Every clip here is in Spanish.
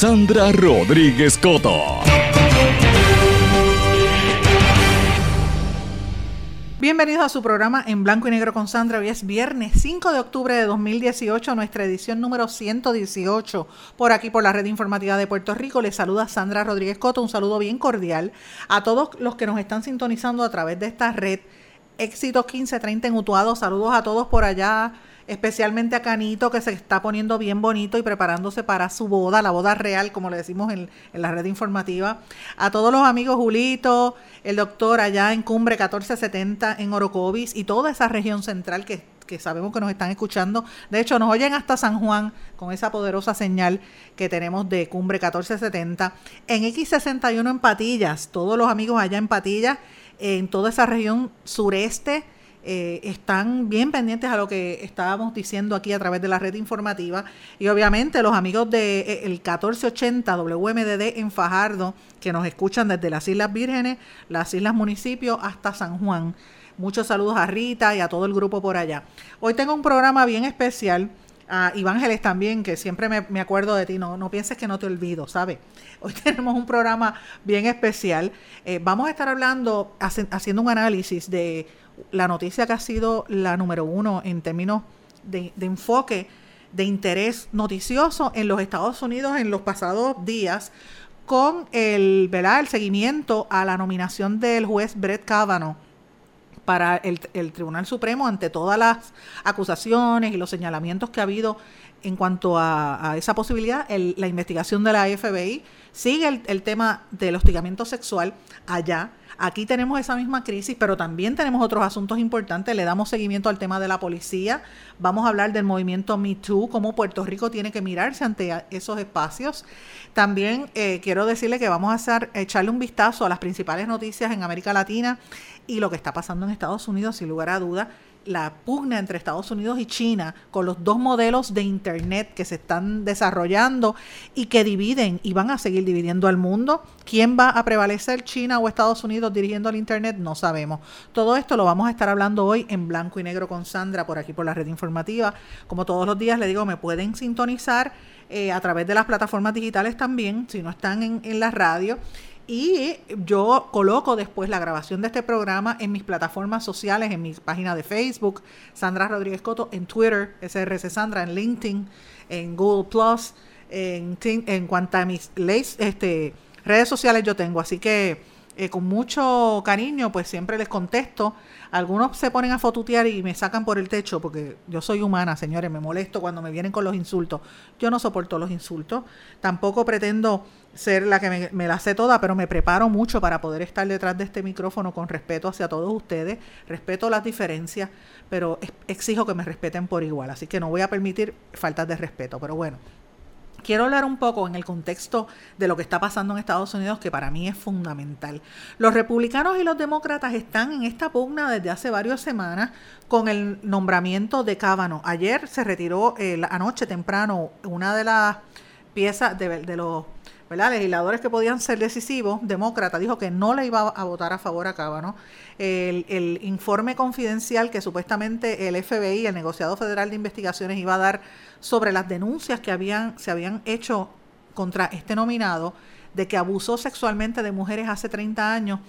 Sandra Rodríguez Coto. Bienvenidos a su programa en blanco y negro con Sandra. Hoy es viernes 5 de octubre de 2018, nuestra edición número 118. Por aquí, por la red informativa de Puerto Rico, les saluda Sandra Rodríguez Coto. Un saludo bien cordial a todos los que nos están sintonizando a través de esta red. Éxito 1530 en Utuado. Saludos a todos por allá especialmente a Canito, que se está poniendo bien bonito y preparándose para su boda, la boda real, como le decimos en, la red informativa. A todos los amigos Julito, el doctor allá en Cumbre 1470 en Orocovis y toda esa región central que, que sabemos que nos están escuchando. De hecho, nos oyen hasta San Juan con esa poderosa señal que tenemos de Cumbre 1470. En X61 en Patillas, todos los amigos allá en Patillas, en toda esa región sureste eh, están bien pendientes a lo que estábamos diciendo aquí a través de la red informativa. Y obviamente los amigos de eh, el 1480 WMDD en Fajardo, que nos escuchan desde las Islas Vírgenes, las Islas Municipios hasta San Juan. Muchos saludos a Rita y a todo el grupo por allá. Hoy tengo un programa bien especial. A Ivángeles también, que siempre me, acuerdo de ti, no, no pienses que no te olvido, ¿sabes? Hoy tenemos un programa bien especial. Eh, vamos a estar hablando, haciendo un análisis de la noticia que ha sido la número uno en términos de, enfoque de interés noticioso en los Estados Unidos en los pasados días con el, ¿verdad? el seguimiento a la nominación del juez Brett Kavanaugh para el, Tribunal Supremo ante todas las acusaciones y los señalamientos que ha habido en cuanto a, esa posibilidad, la investigación de la FBI sigue el, el tema del hostigamiento sexual allá Aquí tenemos esa misma crisis, pero también tenemos otros asuntos importantes. Le damos seguimiento al tema de la policía. Vamos a hablar del movimiento Me Too, cómo Puerto Rico tiene que mirarse ante esos espacios. También eh, quiero decirle que vamos a hacer, echarle un vistazo a las principales noticias en América Latina y lo que está pasando en Estados Unidos, sin lugar a duda la pugna entre Estados Unidos y China con los dos modelos de Internet que se están desarrollando y que dividen y van a seguir dividiendo al mundo. ¿Quién va a prevalecer, China o Estados Unidos dirigiendo el Internet? No sabemos. Todo esto lo vamos a estar hablando hoy en blanco y negro con Sandra por aquí por la red informativa. Como todos los días le digo, me pueden sintonizar eh, a través de las plataformas digitales también, si no están en, en la radio. Y yo coloco después la grabación de este programa en mis plataformas sociales, en mi página de Facebook, Sandra Rodríguez Coto, en Twitter, SRC Sandra, en LinkedIn, en Google Plus, en, en cuanto a mis este, redes sociales yo tengo. Así que eh, con mucho cariño, pues siempre les contesto algunos se ponen a fotutear y me sacan por el techo porque yo soy humana, señores, me molesto cuando me vienen con los insultos. Yo no soporto los insultos. Tampoco pretendo ser la que me, la sé toda, pero me preparo mucho para poder estar detrás de este micrófono con respeto hacia todos ustedes. Respeto las diferencias, pero exijo que me respeten por igual. Así que no voy a permitir faltas de respeto. Pero bueno, Quiero hablar un poco en el contexto de lo que está pasando en Estados Unidos, que para mí es fundamental. Los republicanos y los demócratas están en esta pugna desde hace varias semanas con el nombramiento de Cábano. Ayer se retiró, eh, anoche temprano, una de las piezas de, los legisladores que podían ser decisivos, demócrata, dijo que no le iba a votar a favor a Cábano. El, el informe confidencial que supuestamente el FBI, el negociado federal de investigaciones, iba a dar sobre las denuncias que habían, se habían hecho contra este nominado, de que abusó sexualmente de mujeres hace 30 años,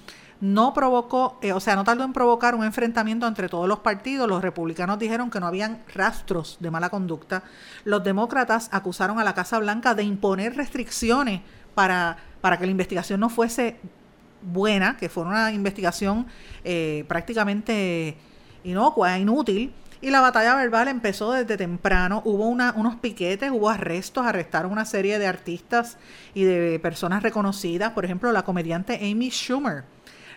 no provocó, eh, o sea, no tardó en provocar un enfrentamiento entre todos los partidos. Los republicanos dijeron que no habían rastros de mala conducta. Los demócratas acusaron a la Casa Blanca de imponer restricciones para, para que la investigación no fuese buena, que fuera una investigación eh, prácticamente inocua, inútil. Y la batalla verbal empezó desde temprano. Hubo unos piquetes, hubo arrestos, arrestaron una serie de artistas y de personas reconocidas. Por ejemplo, la comediante Amy Schumer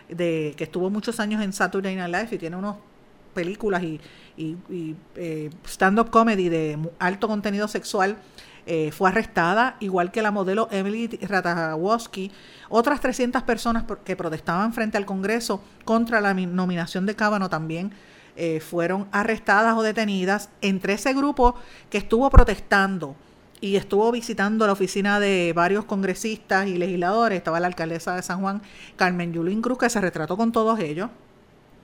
de, que estuvo muchos años en Saturday Night Live y tiene unas películas y, eh, stand-up comedy de alto contenido sexual, eh, fue arrestada, igual que la modelo Emily Ratajkowski. Otras 300 personas que protestaban frente al Congreso contra la nominación de Cábano también eh, fueron arrestadas o detenidas entre ese grupo que estuvo protestando y estuvo visitando la oficina de varios congresistas y legisladores. Estaba la alcaldesa de San Juan, Carmen Yulín Cruz, que se retrató con todos ellos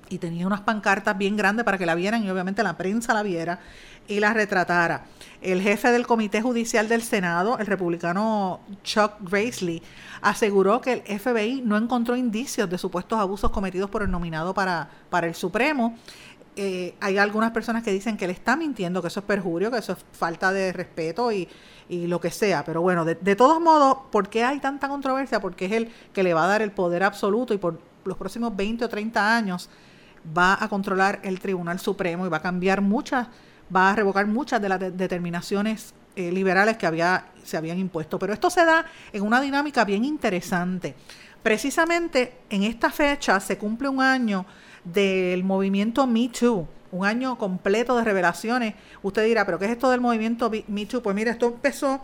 y tenía unas pancartas bien grandes para que la vieran y obviamente la prensa la viera y la retratara. El jefe del Comité Judicial del Senado, el republicano Chuck Grassley, aseguró que el FBI no encontró indicios de supuestos abusos cometidos por el nominado para, para el Supremo eh, hay algunas personas que dicen que él está mintiendo, que eso es perjurio, que eso es falta de respeto y, lo que sea. Pero bueno, de, todos modos, ¿por qué hay tanta controversia? Porque es él que le va a dar el poder absoluto y por los próximos 20 o 30 años va a controlar el Tribunal Supremo y va a cambiar muchas, va a revocar muchas de las determinaciones eh, liberales que había, se habían impuesto. Pero esto se da en una dinámica bien interesante. Precisamente en esta fecha se cumple un año del movimiento Me Too, un año completo de revelaciones. Usted dirá, ¿pero qué es esto del movimiento Me Too? Pues mira, esto empezó,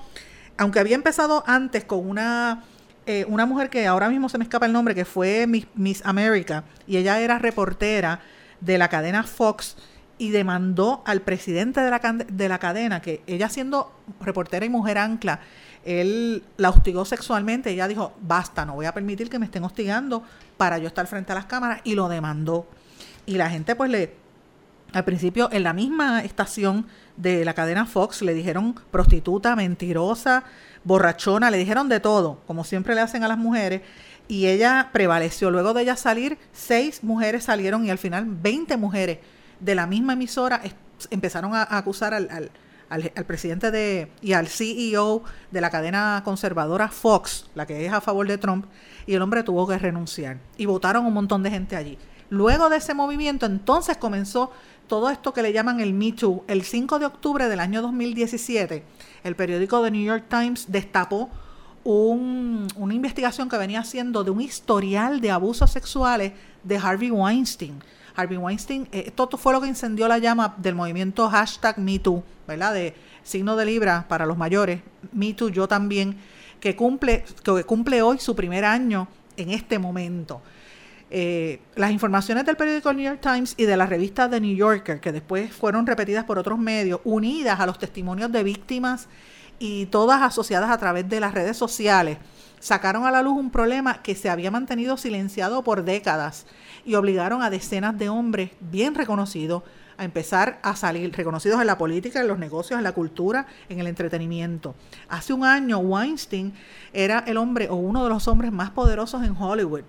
aunque había empezado antes con una, eh, una mujer que ahora mismo se me escapa el nombre, que fue Miss, Miss America, y ella era reportera de la cadena Fox y demandó al presidente de la, de la cadena, que ella siendo reportera y mujer ancla, él la hostigó sexualmente, ella dijo, basta, no voy a permitir que me estén hostigando para yo estar frente a las cámaras y lo demandó. Y la gente pues le, al principio en la misma estación de la cadena Fox le dijeron prostituta, mentirosa, borrachona, le dijeron de todo, como siempre le hacen a las mujeres. Y ella prevaleció. Luego de ella salir, seis mujeres salieron y al final 20 mujeres de la misma emisora empezaron a, acusar al al, presidente de, y al CEO de la cadena conservadora Fox, la que es a favor de Trump, y el hombre tuvo que renunciar. Y votaron un montón de gente allí. Luego de ese movimiento, entonces comenzó todo esto que le llaman el Me Too. El 5 de octubre del año 2017, el periódico The New York Times destapó una investigación que venía haciendo de un historial de abusos sexuales de Harvey Weinstein. Harvey Weinstein, eh, esto fue lo que incendió la llama del movimiento hashtag MeToo, ¿verdad? De signo de libra para los mayores, MeToo, yo también, que cumple, que cumple hoy su primer año en este momento. Eh, las informaciones del periódico New York Times y de la revista The New Yorker, que después fueron repetidas por otros medios, unidas a los testimonios de víctimas y todas asociadas a través de las redes sociales, sacaron a la luz un problema que se había mantenido silenciado por décadas y obligaron a decenas de hombres bien reconocidos a empezar a salir, reconocidos en la política, en los negocios, en la cultura, en el entretenimiento. Hace un año Weinstein era el hombre o uno de los hombres más poderosos en Hollywood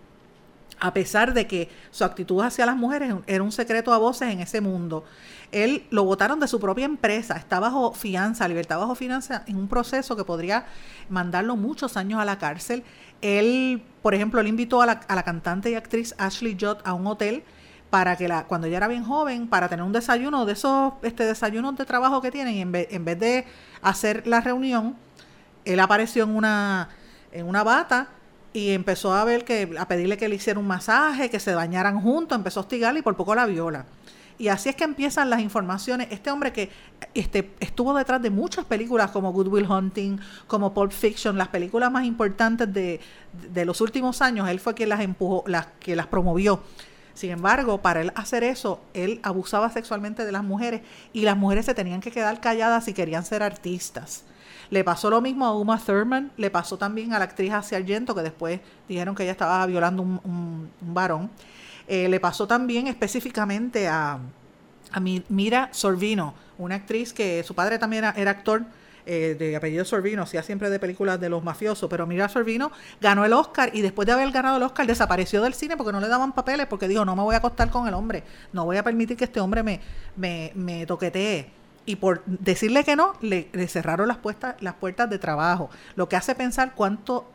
a pesar de que su actitud hacia las mujeres era un secreto a voces en ese mundo. Él lo votaron de su propia empresa, está bajo fianza, libertad bajo fianza, en un proceso que podría mandarlo muchos años a la cárcel. Él, por ejemplo, le invitó a la, a la cantante y actriz Ashley Judd a un hotel para que la, cuando ella era bien joven, para tener un desayuno de esos este, desayunos de trabajo que tienen, y en vez, en vez de hacer la reunión, él apareció en una, en una bata y empezó a ver que a pedirle que le hiciera un masaje, que se bañaran juntos, empezó a hostigarla y por poco la viola. Y así es que empiezan las informaciones. Este hombre que este, estuvo detrás de muchas películas como Good Will Hunting, como Pulp Fiction, las películas más importantes de, de los últimos años, él fue quien las empujó, las que las promovió. Sin embargo, para él hacer eso, él abusaba sexualmente de las mujeres y las mujeres se tenían que quedar calladas si querían ser artistas. Le pasó lo mismo a Uma Thurman, le pasó también a la actriz Asia Argento, que después dijeron que ella estaba violando un, un, varón. Eh, le pasó también específicamente a, a Mira Sorvino, una actriz que su padre también era, actor eh, de apellido Sorvino, hacía siempre de películas de los mafiosos, pero Mira Sorvino ganó el Oscar y después de haber ganado el Oscar desapareció del cine porque no le daban papeles, porque dijo, no me voy a acostar con el hombre, no voy a permitir que este hombre me, me, me toquetee y por decirle que no, le, cerraron las puertas, las puertas de trabajo, lo que hace pensar cuánto,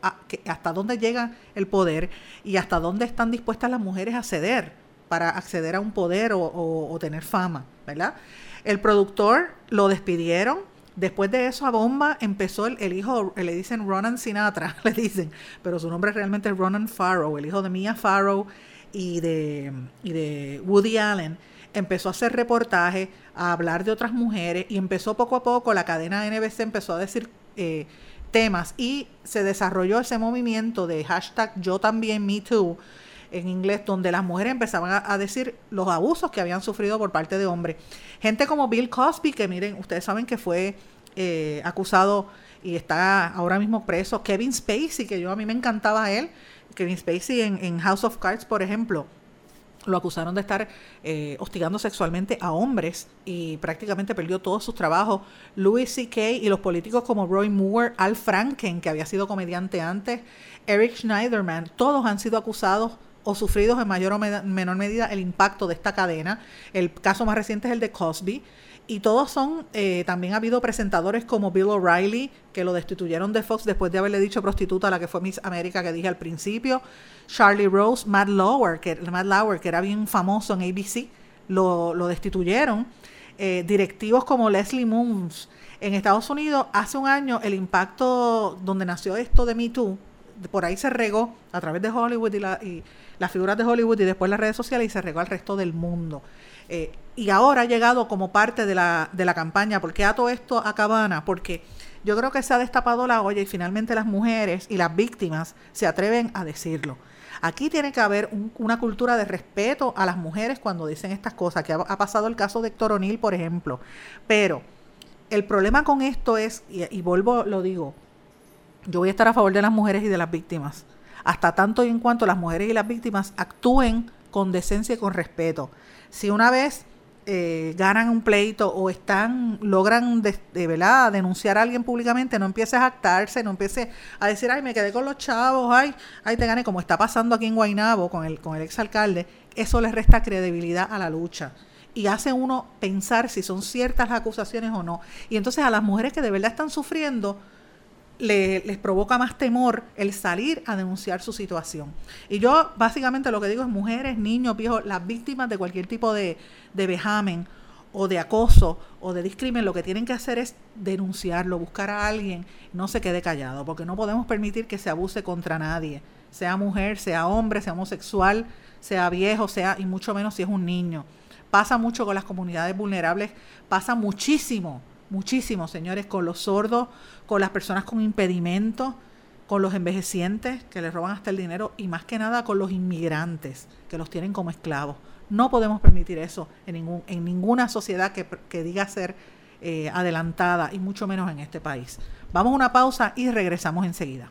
hasta dónde llega el poder y hasta dónde están dispuestas las mujeres a ceder para acceder a un poder o, tener fama, ¿verdad? El productor lo despidieron, después de eso a bomba empezó el, hijo, le dicen Ronan Sinatra, le dicen, pero su nombre realmente es Ronan Farrow, el hijo de Mia Farrow y de, y de Woody Allen empezó a hacer reportajes, a hablar de otras mujeres y empezó poco a poco, la cadena NBC empezó a decir eh, temas y se desarrolló ese movimiento de hashtag yo también, me too, en inglés, donde las mujeres empezaban a, decir los abusos que habían sufrido por parte de hombres. Gente como Bill Cosby, que miren, ustedes saben que fue eh, acusado y está ahora mismo preso. Kevin Spacey, que yo a mí me encantaba él. Kevin Spacey en House of Cards, por ejemplo lo acusaron de estar eh, hostigando sexualmente a hombres y prácticamente perdió todos sus trabajos. Louis C.K. y los políticos como Roy Moore, Al Franken, que había sido comediante antes, Eric Schneiderman, todos han sido acusados o sufridos en mayor o menor medida el impacto de esta cadena. El caso más reciente es el de Cosby. Y todos son, eh, también ha habido presentadores como Bill O'Reilly, que lo destituyeron de Fox después de haberle dicho prostituta a la que fue Miss América que dije al principio. Charlie Rose, Matt Lauer, que, Matt Lauer, que era bien famoso en ABC, lo, destituyeron. Eh, directivos como Leslie Moons. En Estados Unidos, hace un año, el impacto donde nació esto de Me Too, por ahí se regó a través de Hollywood y, y las figuras de Hollywood y después las redes sociales y se regó al resto del mundo. Eh, y ahora ha llegado como parte de la, de la campaña. ¿Por qué ato esto a Cabana? Porque yo creo que se ha destapado la olla y finalmente las mujeres y las víctimas se atreven a decirlo. Aquí tiene que haber una cultura de respeto a las mujeres cuando dicen estas cosas, que ha, pasado el caso de Héctor O'Neill, por ejemplo. Pero el problema con esto es, y vuelvo, lo digo, yo voy a estar a favor de las mujeres y de las víctimas, hasta tanto y en cuanto las mujeres y las víctimas actúen con decencia y con respeto. Si una vez eh, ganan un pleito o están logran denunciar a alguien públicamente, no empieces a actarse, no empieces a decir, ay, me quedé con los chavos, ay, ay, te gané, como está pasando aquí en Guaynabo con el, con el exalcalde, eso les resta credibilidad a la lucha y hace uno pensar si son ciertas las acusaciones o no. Y entonces a las mujeres que de verdad están sufriendo, les provoca más temor el salir a denunciar su situación. Y yo básicamente lo que digo es mujeres, niños, viejos, las víctimas de cualquier tipo de, de vejamen o de acoso o de discrimen, lo que tienen que hacer es denunciarlo, buscar a alguien, no se quede callado, porque no podemos permitir que se abuse contra nadie, sea mujer, sea hombre, sea homosexual, sea viejo, sea y mucho menos si es un niño. Pasa mucho con las comunidades vulnerables, pasa muchísimo muchísimo, señores, con los sordos, con las personas con impedimentos, con los envejecientes que les roban hasta el dinero y más que nada con los inmigrantes que los tienen como esclavos. No podemos permitir eso en, ningún, en ninguna sociedad que, diga ser eh, adelantada y mucho menos en este país. Vamos a una pausa y regresamos enseguida.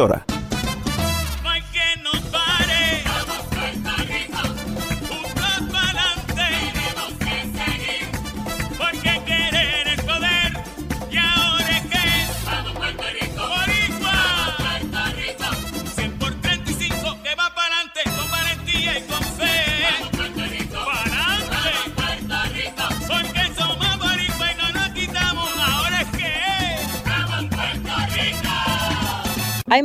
emisora.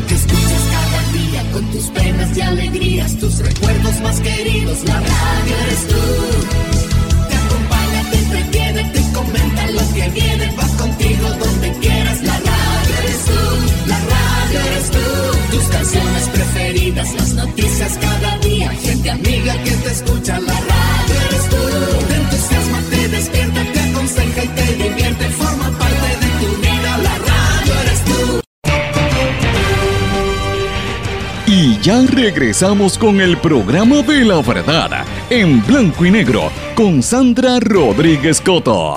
Lo que escuchas cada día con tus penas y alegrías, tus recuerdos más queridos, la radio eres tú. Regresamos con el programa de la verdad, en blanco y negro, con Sandra Rodríguez Coto.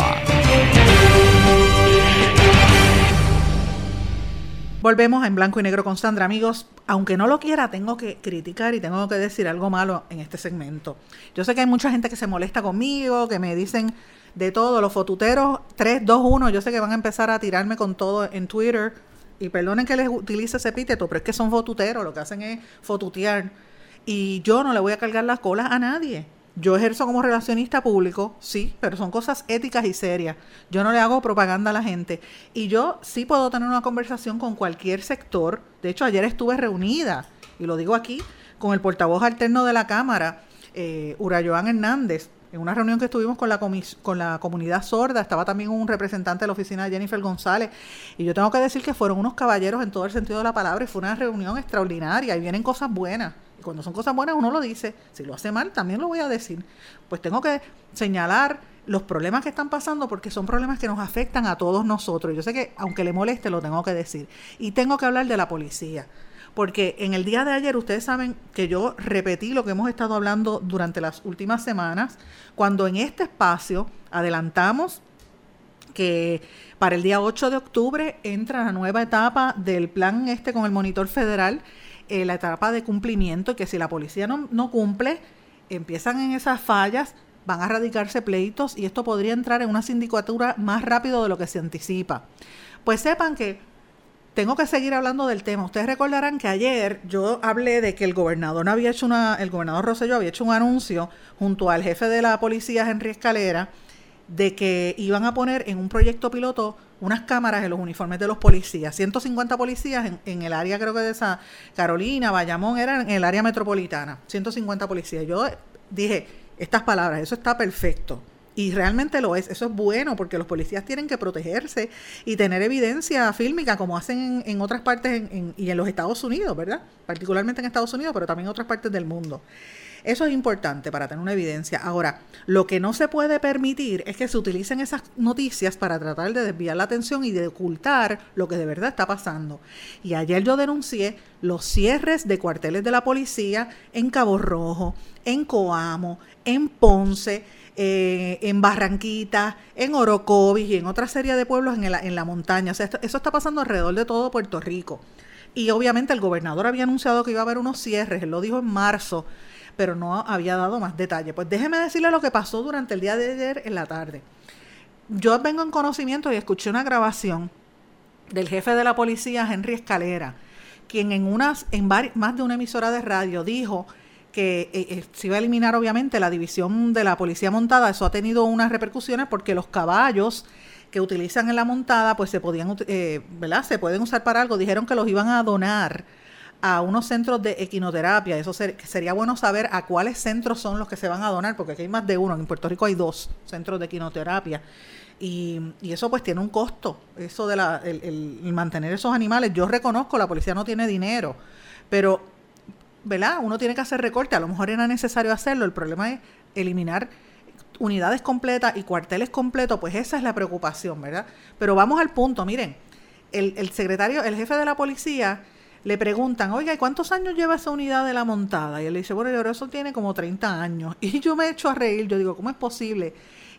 Volvemos en blanco y negro con Sandra. Amigos, aunque no lo quiera, tengo que criticar y tengo que decir algo malo en este segmento. Yo sé que hay mucha gente que se molesta conmigo, que me dicen de todo, los fotuteros 3, 2, 1, yo sé que van a empezar a tirarme con todo en Twitter. Y perdonen que les utilice ese epíteto, pero es que son fotuteros, lo que hacen es fotutear. Y yo no le voy a cargar las colas a nadie. Yo ejerzo como relacionista público, sí, pero son cosas éticas y serias. Yo no le hago propaganda a la gente. Y yo sí puedo tener una conversación con cualquier sector. De hecho, ayer estuve reunida, y lo digo aquí, con el portavoz alterno de la Cámara, eh, Hernández, en una reunión que estuvimos con la, con la comunidad sorda, estaba también un representante de la oficina de Jennifer González, y yo tengo que decir que fueron unos caballeros en todo el sentido de la palabra, y fue una reunión extraordinaria, y vienen cosas buenas. Y cuando son cosas buenas uno lo dice, si lo hace mal también lo voy a decir. Pues tengo que señalar los problemas que están pasando porque son problemas que nos afectan a todos nosotros. Yo sé que aunque le moleste lo tengo que decir. Y tengo que hablar de la policía porque en el día de ayer ustedes saben que yo repetí lo que hemos estado hablando durante las últimas semanas, cuando en este espacio adelantamos que para el día 8 de octubre entra la nueva etapa del plan este con el monitor federal, eh, la etapa de cumplimiento, que si la policía no, no cumple, empiezan en esas fallas, van a radicarse pleitos y esto podría entrar en una sindicatura más rápido de lo que se anticipa. Pues sepan que tengo que seguir hablando del tema. Ustedes recordarán que ayer yo hablé de que el gobernador había hecho una, el gobernador Rosselló había hecho un anuncio junto al jefe de la policía, Henry Escalera, de que iban a poner en un proyecto piloto unas cámaras en los uniformes de los policías. 150 policías en, el área, creo que de esa Carolina, Bayamón, era en el área metropolitana. 150 policías. Yo dije estas palabras, eso está perfecto. Y realmente lo es, eso es bueno porque los policías tienen que protegerse y tener evidencia fílmica como hacen en, otras partes y en los Estados Unidos, ¿verdad? Particularmente en Estados Unidos, pero también en otras partes del mundo. Eso es importante para tener una evidencia. Ahora, lo que no se puede permitir es que se utilicen esas noticias para tratar de desviar la atención y de ocultar lo que de verdad está pasando. Y ayer yo denuncié los cierres de cuarteles de la policía en Cabo Rojo, en Coamo, en Ponce, eh, en Barranquita, en Orocovis y en otra serie de pueblos en la, en la montaña. O sea, esto, eso está pasando alrededor de todo Puerto Rico. Y obviamente el gobernador había anunciado que iba a haber unos cierres, él lo dijo en marzo, pero no había dado más detalle. Pues déjeme decirle lo que pasó durante el día de ayer en la tarde. Yo vengo en conocimiento y escuché una grabación del jefe de la policía, Henry Escalera, quien en unas, en más de una emisora de radio dijo que eh, eh, se iba a eliminar obviamente la división de la policía montada, eso ha tenido unas repercusiones porque los caballos que utilizan en la montada pues se podían eh, ¿verdad? se pueden usar para algo, dijeron que los iban a donar a unos centros de equinoterapia, eso sería bueno saber a cuáles centros son los que se van a donar, porque aquí hay más de uno, en Puerto Rico hay dos centros de equinoterapia. Y, y eso pues tiene un costo, eso de la, el mantener esos animales. Yo reconozco, la policía no tiene dinero, pero, ¿verdad? Uno tiene que hacer recorte, a lo mejor era necesario hacerlo, el problema es eliminar unidades completas y cuarteles completos, pues esa es la preocupación, ¿verdad? Pero vamos al punto, miren, el, el secretario, el jefe de la policía le preguntan, oiga, ¿y cuántos años lleva esa unidad de la montada? Y él le dice, bueno, yo eso tiene como 30 años. Y yo me echo a reír, yo digo, ¿cómo es posible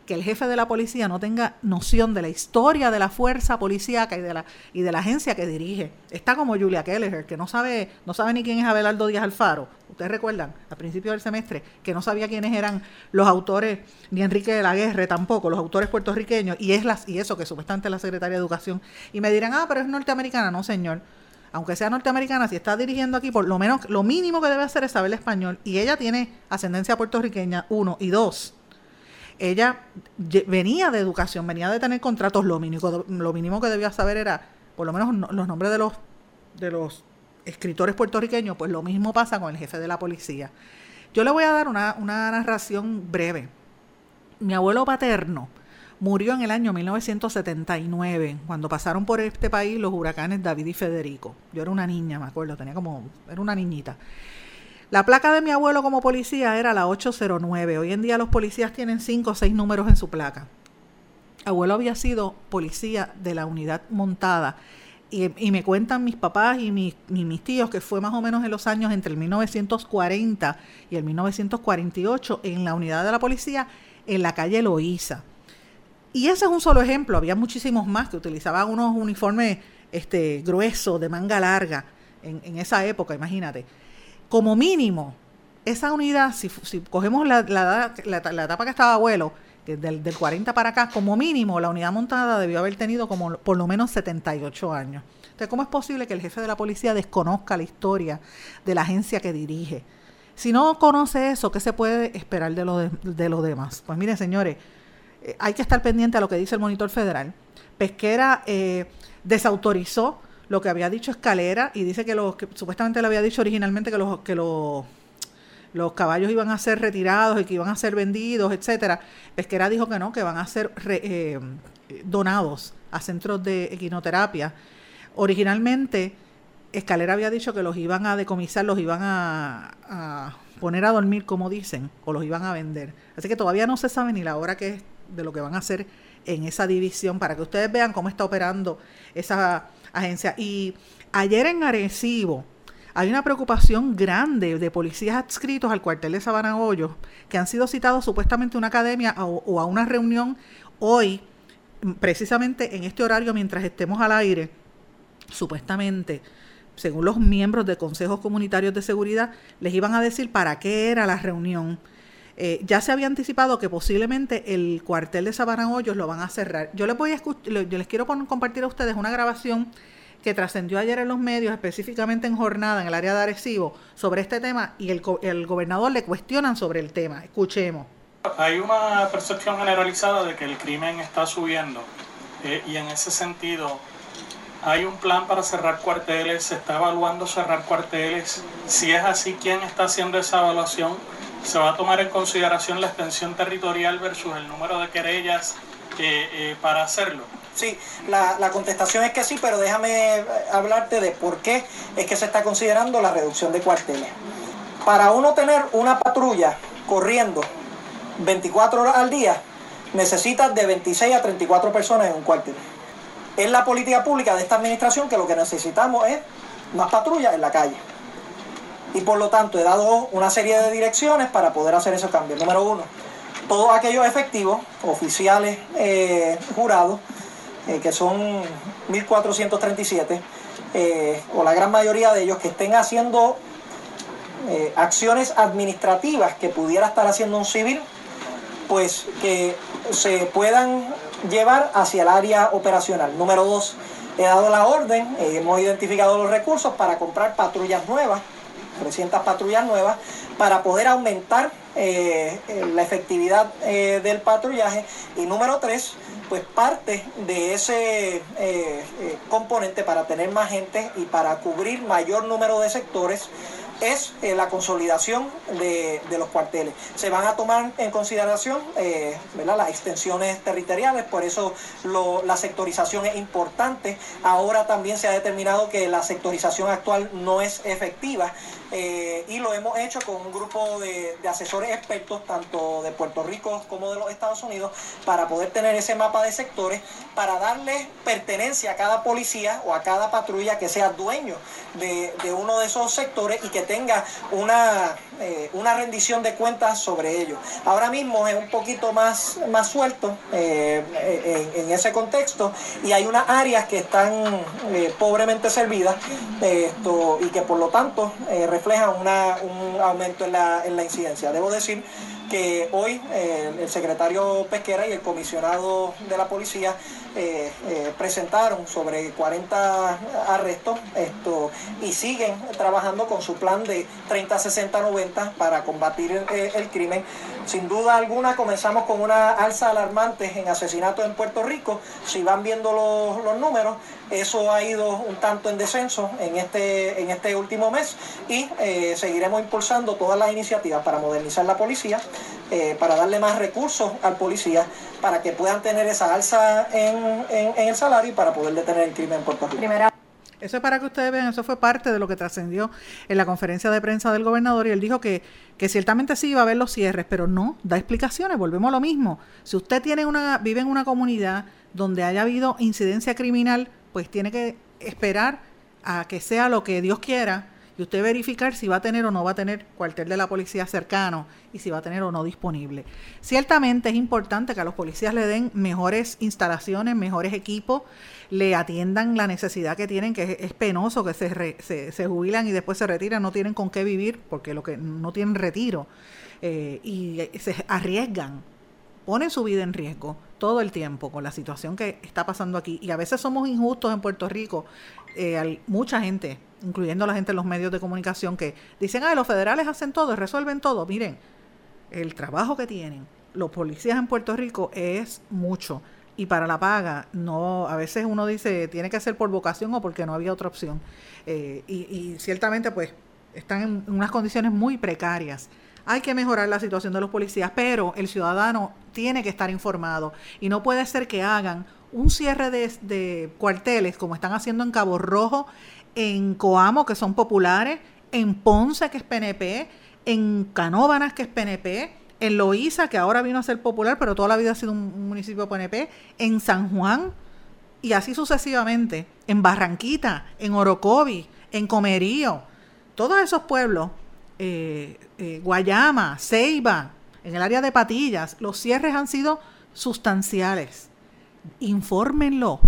que el jefe de la policía no tenga noción de la historia de la fuerza policíaca y de la, y de la agencia que dirige? Está como Julia Keller, que no sabe, no sabe ni quién es Abelardo Díaz Alfaro. Ustedes recuerdan, al principio del semestre, que no sabía quiénes eran los autores, ni Enrique de la Guerra tampoco, los autores puertorriqueños, y es las, y eso que supuestamente es la secretaria de Educación. Y me dirán, ah, pero es norteamericana. No, señor aunque sea norteamericana, si está dirigiendo aquí, por lo menos lo mínimo que debe hacer es saber español. Y ella tiene ascendencia puertorriqueña, uno. Y dos, ella venía de educación, venía de tener contratos, lo mínimo, lo mínimo que debía saber era, por lo menos los nombres de los, de los escritores puertorriqueños, pues lo mismo pasa con el jefe de la policía. Yo le voy a dar una, una narración breve. Mi abuelo paterno, murió en el año 1979, cuando pasaron por este país los huracanes David y Federico. Yo era una niña, me acuerdo, tenía como, era una niñita. La placa de mi abuelo como policía era la 809. Hoy en día los policías tienen 5 o 6 números en su placa. Abuelo había sido policía de la unidad montada. Y, me cuentan mis papás y mis, y mis tíos que fue más o menos en los años entre el 1940 y el 1948 en la unidad de la policía en la calle Loíza. Y ese es un solo ejemplo, había muchísimos más que utilizaban unos uniformes este, gruesos, de manga larga, en, esa época, imagínate. Como mínimo, esa unidad, si, cogemos la, la, la, etapa que estaba abuelo, del, del 40 para acá, como mínimo, la unidad montada debió haber tenido como por lo menos 78 años. Entonces, ¿cómo es posible que el jefe de la policía desconozca la historia de la agencia que dirige? Si no conoce eso, ¿qué se puede esperar de lo, de, los demás? Pues miren, señores, eh, hay que estar pendiente a lo que dice el monitor federal. Pesquera eh, desautorizó lo que había dicho Escalera y dice que, los, que supuestamente le había dicho originalmente que los, que los, los caballos iban a ser retirados y que iban a ser vendidos, etcétera. Pesquera dijo que no, que van a ser eh, donados a centros de equinoterapia. Originalmente, Escalera había dicho que los iban a decomisar, los iban a, a poner a dormir, como dicen, o los iban a vender. Así que todavía no se sabe ni la hora que es de lo que van a hacer en esa división para que ustedes vean cómo está operando esa agencia. Y ayer en Arecibo hay una preocupación grande de policías adscritos al cuartel de Sabana que han sido citados supuestamente a una academia o, a una reunión hoy, precisamente en este horario mientras estemos al aire, supuestamente según los miembros de consejos comunitarios de seguridad, les iban a decir para qué era la reunión eh, ya se había anticipado que posiblemente el cuartel de Sabana Hoyos lo van a cerrar. Yo les, voy a yo les quiero compartir a ustedes una grabación que trascendió ayer en los medios, específicamente en jornada en el área de Arecibo, sobre este tema y el, el gobernador le cuestionan sobre el tema. Escuchemos. Hay una percepción generalizada de que el crimen está subiendo eh, y en ese sentido hay un plan para cerrar cuarteles, se está evaluando cerrar cuarteles. Si es así, ¿quién está haciendo esa evaluación? Se va a tomar en consideración la extensión territorial versus el número de querellas eh, eh, para hacerlo. Sí, la, la, contestación es que sí, pero déjame eh, hablarte de por qué es que se está considerando la reducción de cuarteles. Para uno tener una patrulla corriendo 24 horas al día, necesitas de 26 a 34 personas en un cuartel. Es la política pública de esta administración que lo que necesitamos es más patrullas en la calle y por lo tanto he dado una serie de direcciones para poder hacer esos cambios. Número uno, todos aquellos efectivos, oficiales eh, jurados, eh, que son 1437, eh, o la gran mayoría de ellos que estén haciendo acciones administrativas que pudiera estar haciendo un civil, pues que se puedan llevar hacia el área operacional. Número dos, he dado la orden, hemos identificado los recursos para comprar patrullas nuevas 300 patrullas nuevas para poder aumentar eh, la efectividad eh, del patrullaje. Y número tres, pues parte de ese eh, componente para tener más gente y para cubrir mayor número de sectores, es eh, la consolidación de, los cuarteles. Se van a tomar en consideración eh, las extensiones territoriales, por eso la sectorización es importante. Ahora también se ha determinado que la sectorización actual no es efectiva eh, y lo hemos hecho con un grupo de, asesores expertos, tanto de Puerto Rico como de los Estados Unidos, para poder tener ese mapa de sectores, para darle pertenencia a cada policía o a cada patrulla que sea dueño de, uno de esos sectores y que tenga una, eh, una rendición de cuentas sobre ellos. Ahora mismo es un poquito más, más suelto eh, en, ese contexto y hay unas áreas que están pobremente servidas esto, y que por lo tanto refleja un aumento en la, en la incidencia. Debo decir que hoy eh, el secretario Pesquera y el comisionado de la policía eh, eh, presentaron sobre 40 arrestos esto, y siguen trabajando con su plan de 30, 60, 90 para combatir el, crimen. Sin duda alguna comenzamos con una alza alarmante en asesinatos en Puerto Rico. Si van viendo los, los números, eso ha ido un tanto en descenso en este, en este último mes y seguiremos impulsando todas las iniciativas para modernizar la policía, para darle más recursos al policía, para que puedan tener esa alza en en, el salario para poder detener el crimen en Puerto Rico. Eso es para que ustedes vean, eso fue parte de lo que trascendió en la conferencia de prensa del gobernador y él dijo que, que ciertamente sí iba a haber los cierres, pero no, da explicaciones, volvemos a lo mismo. Si usted tiene una, vive en una comunidad donde haya habido incidencia criminal, pues tiene que esperar a que sea lo que Dios quiera y usted verificar si va a tener o no va a tener cuartel de la policía cercano y si va a tener o no disponible. Ciertamente es importante que a los policías le den mejores instalaciones, mejores equipos, le atiendan la necesidad que tienen, que es, penoso que se, se, jubilan y después se retiran, no tienen con qué vivir porque lo que no tienen retiro eh, y se arriesgan, ponen su vida en riesgo todo el tiempo con la situación que está pasando aquí. Y a veces somos injustos en Puerto Rico, eh, mucha gente incluyendo la gente en los medios de comunicación, que dicen, ah, los federales hacen todo, resuelven todo. Miren, el trabajo que tienen los policías en Puerto Rico es mucho. Y para la paga, no, a veces uno dice, tiene que ser por vocación o porque no había otra opción. Eh, y, y ciertamente, pues, están en unas condiciones muy precarias. Hay que mejorar la situación de los policías, pero el ciudadano tiene que estar informado y no puede ser que hagan un cierre de, cuarteles como están haciendo en Cabo Rojo en Coamo, que son populares, en Ponce, que es PNP, en Canóbanas, que es PNP, en Loíza, que ahora vino a ser popular, pero toda la vida ha sido un municipio PNP, en San Juan, y así sucesivamente, en Barranquita, en Orocovi, en Comerío, todos esos pueblos, eh, eh, Guayama, Ceiba, en el área de Patillas, los cierres han sido sustanciales. Infórmenlo,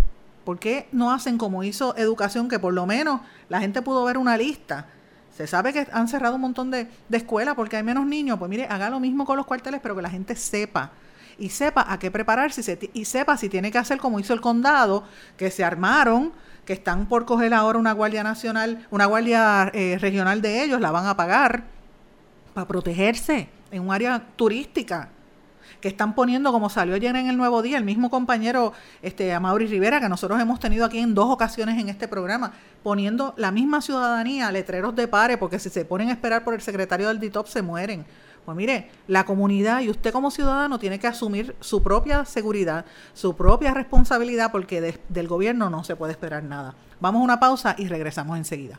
¿Por qué no hacen como hizo educación, que por lo menos la gente pudo ver una lista? Se sabe que han cerrado un montón de, escuelas porque hay menos niños. Pues mire, haga lo mismo con los cuarteles, pero que la gente sepa y sepa a qué prepararse y sepa si tiene que hacer como hizo el condado, que se armaron, que están por coger ahora una guardia nacional, una guardia eh, regional de ellos, la van a pagar para protegerse en un área turística están poniendo, como salió ayer en el Nuevo Día, el mismo compañero este, Amaury Rivera, que nosotros hemos tenido aquí en dos ocasiones en este programa, poniendo la misma ciudadanía, letreros de pare, porque si se ponen a esperar por el secretario del DITOP se mueren. Pues mire, la comunidad y usted como ciudadano tiene que asumir su propia seguridad, su propia responsabilidad, porque del gobierno no se puede esperar nada. Vamos a una pausa y regresamos enseguida.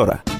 Porque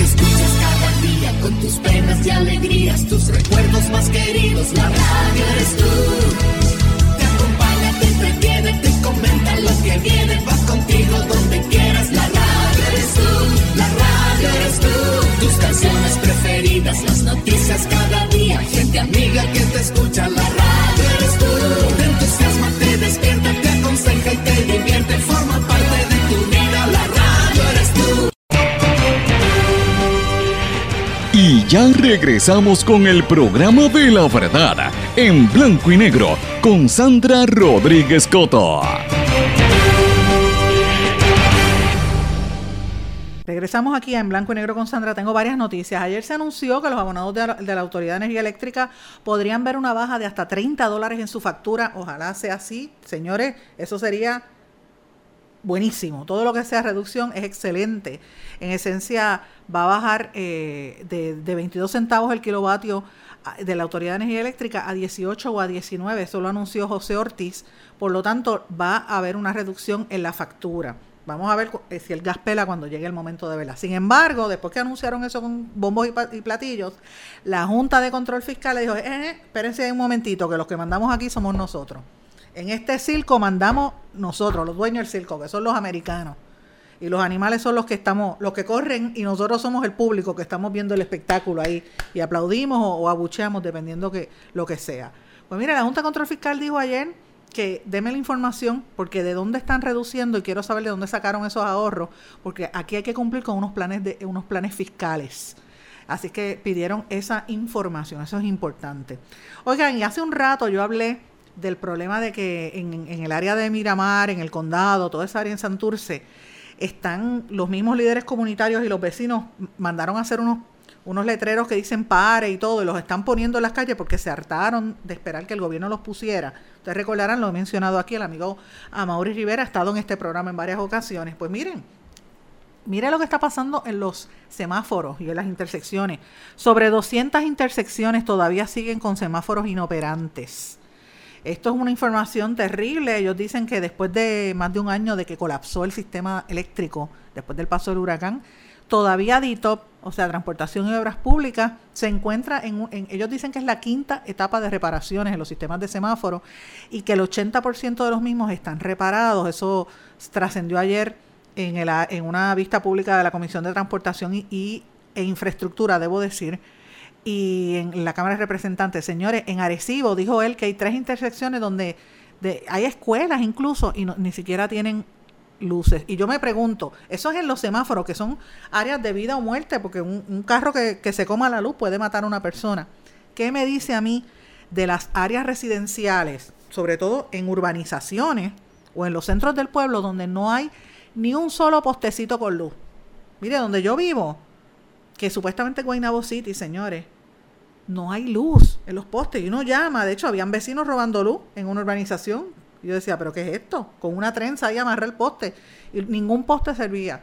Que escuchas cada día con tus penas y alegrías, tus recuerdos más queridos, la radio eres tú. Te acompaña, te entretiene, te comenta lo que viene, vas contigo donde quieras, la radio eres tú, la radio eres tú. Tus canciones preferidas, las noticias cada día, gente amiga que te escucha, la radio ya regresamos con el programa de la verdad en blanco y negro con Sandra Rodríguez Coto. Regresamos aquí En Blanco y Negro con Sandra. Tengo varias noticias. Ayer se anunció que los abonados de de la Autoridad de Energía Eléctrica podrían ver una baja de hasta 30 dólares en su factura. Ojalá sea así. Señores, eso sería buenísimo. Todo lo que sea reducción es excelente. En esencia, va a bajar eh, de, de 22 centavos el kilovatio a- de la Autoridad de Energía Eléctrica a 18 o a 19. Eso lo anunció José Ortiz. Por lo tanto, va a haber una reducción en la factura. Vamos a ver eh, si el gas pela cuando llegue el momento de verla. Sin embargo, después que anunciaron eso con bombos y, platillos, la Junta de Control Fiscal le dijo, eh, eh, espérense un momentito, que los que mandamos aquí somos nosotros. En este circo mandamos nosotros, los dueños del circo, que son los americanos. Y los animales son los que estamos, los que corren, y nosotros somos el público que estamos viendo el espectáculo ahí. Y aplaudimos o, abucheamos, dependiendo que lo que sea. Pues mira, la Junta Control Fiscal dijo ayer que deme la información, porque de dónde están reduciendo, y quiero saber de dónde sacaron esos ahorros, porque aquí hay que cumplir con unos planes de, unos planes fiscales. Así que pidieron esa información, eso es importante. Oigan, y hace un rato yo hablé del problema de que en, el área de Miramar, en el condado, toda esa área en Santurce, están los mismos líderes comunitarios y los vecinos mandaron a hacer unos, unos letreros que dicen pare y todo, y los están poniendo en las calles porque se hartaron de esperar que el gobierno los pusiera. Ustedes recordarán, lo he mencionado aquí, el amigo Amaury Rivera ha estado en este programa en varias ocasiones. Pues miren, Mire lo que está pasando en los semáforos y en las intersecciones. Sobre 200 intersecciones todavía siguen con semáforos inoperantes. Esto es una información terrible. Ellos dicen que después de más de un año de que colapsó el sistema eléctrico, después del paso del huracán, todavía DITOP, o sea, Transportación y Obras Públicas, se encuentra en, en- ellos dicen que es la quinta etapa de reparaciones en los sistemas de semáforos y que el 80% de los mismos están reparados. Eso trascendió ayer en, una vista pública de la Comisión de Transportación y, y- e Infraestructura, debo decir, y en la Cámara de Representantes. Señores, en Arecibo dijo él que hay tres intersecciones donde de- hay escuelas incluso y ni siquiera tienen luces. Y yo me pregunto, eso es en los semáforos, que son áreas de vida o muerte, porque un, un carro que, que se coma la luz puede matar a una persona. ¿Qué me dice a mí de las áreas residenciales, sobre todo en urbanizaciones o en los centros del pueblo donde no hay ni un solo postecito con luz? Mire, donde yo vivo, que supuestamente Guaynabo City, señores, no hay luz en los postes y uno llama, de hecho habían vecinos robando luz en una urbanización. Yo decía, pero ¿qué es esto? Con una trenza ahí amarré el poste y ningún poste servía.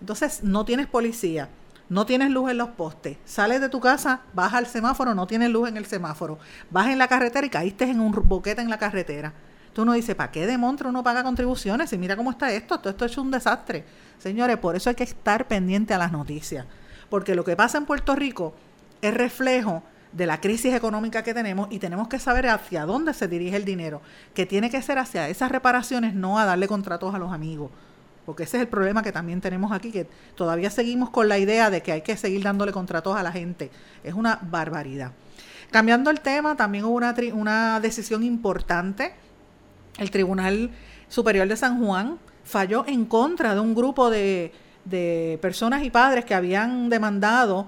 Entonces no tienes policía, no tienes luz en los postes, sales de tu casa, vas al semáforo, no tienes luz en el semáforo, vas en la carretera y caíste en un boquete en la carretera. Tú uno dice, ¿para qué de monstruo uno paga contribuciones? Y mira cómo está esto, todo esto es un desastre. Señores, por eso hay que estar pendiente a las noticias, porque lo que pasa en Puerto Rico es reflejo de la crisis económica que tenemos y tenemos que saber hacia dónde se dirige el dinero, que tiene que ser hacia esas reparaciones, no a darle contratos a los amigos. Porque ese es el problema que también tenemos aquí, que todavía seguimos con la idea de que hay que seguir dándole contratos a la gente. Es una barbaridad. Cambiando el tema, también hubo una, una decisión importante. El Tribunal Superior de San Juan falló en contra de un grupo de, de personas y padres que habían demandado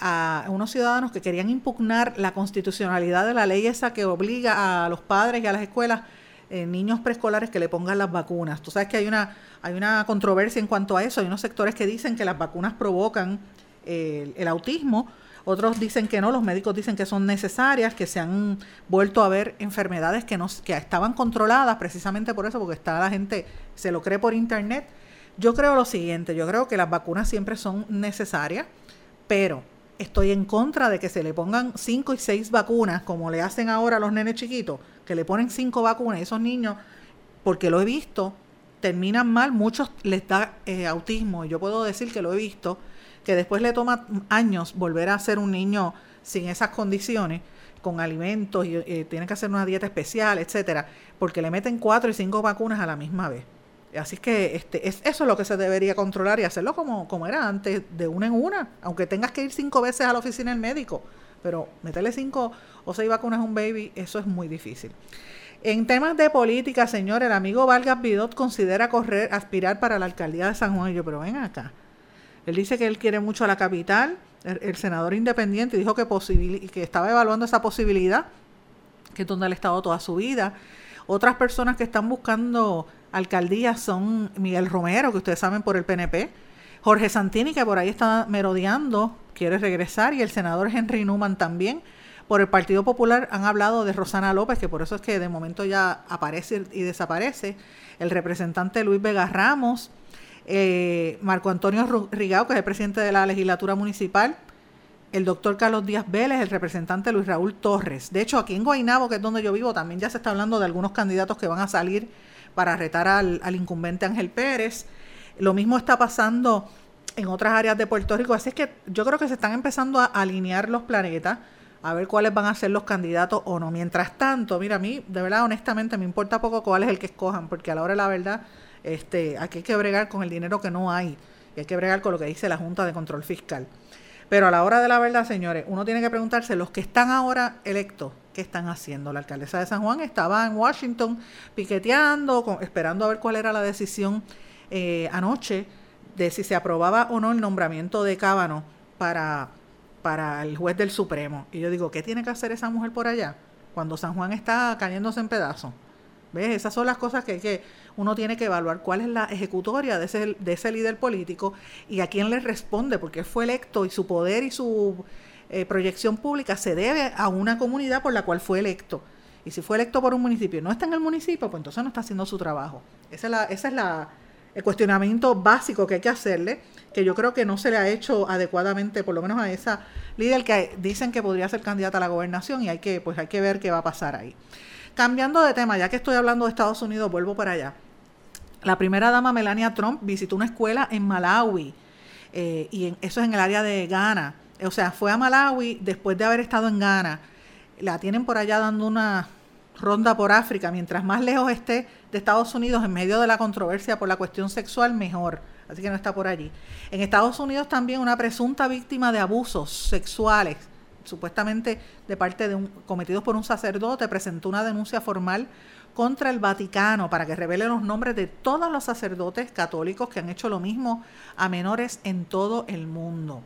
a unos ciudadanos que querían impugnar la constitucionalidad de la ley esa que obliga a los padres y a las escuelas eh, niños preescolares que le pongan las vacunas. Tú sabes que hay una, hay una controversia en cuanto a eso. Hay unos sectores que dicen que las vacunas provocan eh, el autismo, otros dicen que no, los médicos dicen que son necesarias, que se han vuelto a ver enfermedades que, no, que estaban controladas precisamente por eso, porque está la gente, se lo cree por internet. Yo creo lo siguiente, yo creo que las vacunas siempre son necesarias, pero estoy en contra de que se le pongan cinco y seis vacunas, como le hacen ahora a los nenes chiquitos, que le ponen cinco vacunas y esos niños, porque lo he visto, terminan mal, muchos les da eh, autismo, y yo puedo decir que lo he visto, que después le toma años volver a ser un niño sin esas condiciones, con alimentos, y eh, tiene que hacer una dieta especial, etcétera, porque le meten cuatro y cinco vacunas a la misma vez. Así que este, es, eso es lo que se debería controlar y hacerlo como, como era antes, de una en una, aunque tengas que ir cinco veces a la oficina del médico, pero meterle cinco o seis vacunas a un baby, eso es muy difícil. En temas de política, señor, el amigo Vargas Bidot considera correr, aspirar para la alcaldía de San Juan. Y yo, pero ven acá. Él dice que él quiere mucho a la capital. El, senador independiente dijo que, que estaba evaluando esa posibilidad, que es donde él ha estado toda su vida. Otras personas que están buscando alcaldías son Miguel Romero, que ustedes saben por el PNP, Jorge Santini, que por ahí está merodeando, quiere regresar, y el senador Henry Newman también. Por el Partido Popular han hablado de Rosana López, que por eso es que de momento ya aparece y desaparece. El representante Luis Vega Ramos, eh, Marco Antonio Rigao, que es el presidente de la legislatura municipal, el doctor Carlos Díaz Vélez, el representante Luis Raúl Torres. De hecho, aquí en Guaynabo, que es donde yo vivo, también ya se está hablando de algunos candidatos que van a salir para retar al, incumbente Ángel Pérez. Lo mismo está pasando en otras áreas de Puerto Rico. Así es que yo creo que se están empezando a alinear los planetas, a ver cuáles van a ser los candidatos o no. Mientras tanto, mira, a mí, de verdad, honestamente, me importa poco cuál es el que escojan, porque a la hora de la verdad, este, aquí hay que bregar con el dinero que no hay. Y hay que bregar con lo que dice la Junta de Control Fiscal. Pero a la hora de la verdad, señores, uno tiene que preguntarse, los que están ahora electos, ¿qué están haciendo? La alcaldesa de San Juan estaba en Washington piqueteando, esperando a ver cuál era la decisión eh, anoche de si se aprobaba o no el nombramiento de Cábano para, para el juez del Supremo. Y yo digo, ¿qué tiene que hacer esa mujer por allá? Cuando San Juan está cayéndose en pedazos. ¿Ves? Esas son las cosas que, que uno tiene que evaluar cuál es la ejecutoria de ese, de ese líder político y a quién le responde, porque fue electo y su poder y su eh, proyección pública se debe a una comunidad por la cual fue electo. Y si fue electo por un municipio y no está en el municipio, pues entonces no está haciendo su trabajo. Ese es, la, ese es la, el cuestionamiento básico que hay que hacerle, que yo creo que no se le ha hecho adecuadamente, por lo menos a esa líder que dicen que podría ser candidata a la gobernación y hay que, pues hay que ver qué va a pasar ahí. Cambiando de tema, ya que estoy hablando de Estados Unidos, vuelvo para allá. La primera dama Melania Trump visitó una escuela en Malawi eh, y eso es en el área de Ghana. O sea, fue a Malawi después de haber estado en Ghana. La tienen por allá dando una ronda por África. Mientras más lejos esté de Estados Unidos en medio de la controversia por la cuestión sexual, mejor. Así que no está por allí. En Estados Unidos también una presunta víctima de abusos sexuales, supuestamente de parte de un cometidos por un sacerdote, presentó una denuncia formal contra el Vaticano para que revele los nombres de todos los sacerdotes católicos que han hecho lo mismo a menores en todo el mundo.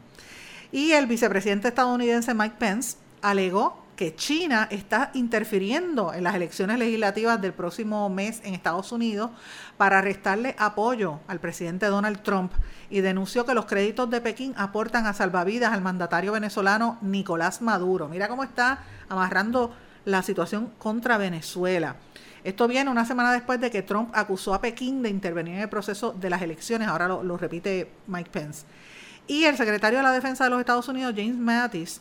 Y el vicepresidente estadounidense Mike Pence alegó que China está interfiriendo en las elecciones legislativas del próximo mes en Estados Unidos para restarle apoyo al presidente Donald Trump y denunció que los créditos de Pekín aportan a salvavidas al mandatario venezolano Nicolás Maduro. Mira cómo está amarrando la situación contra Venezuela. Esto viene una semana después de que Trump acusó a Pekín de intervenir en el proceso de las elecciones, ahora lo, lo repite Mike Pence. Y el secretario de la Defensa de los Estados Unidos, James Mattis,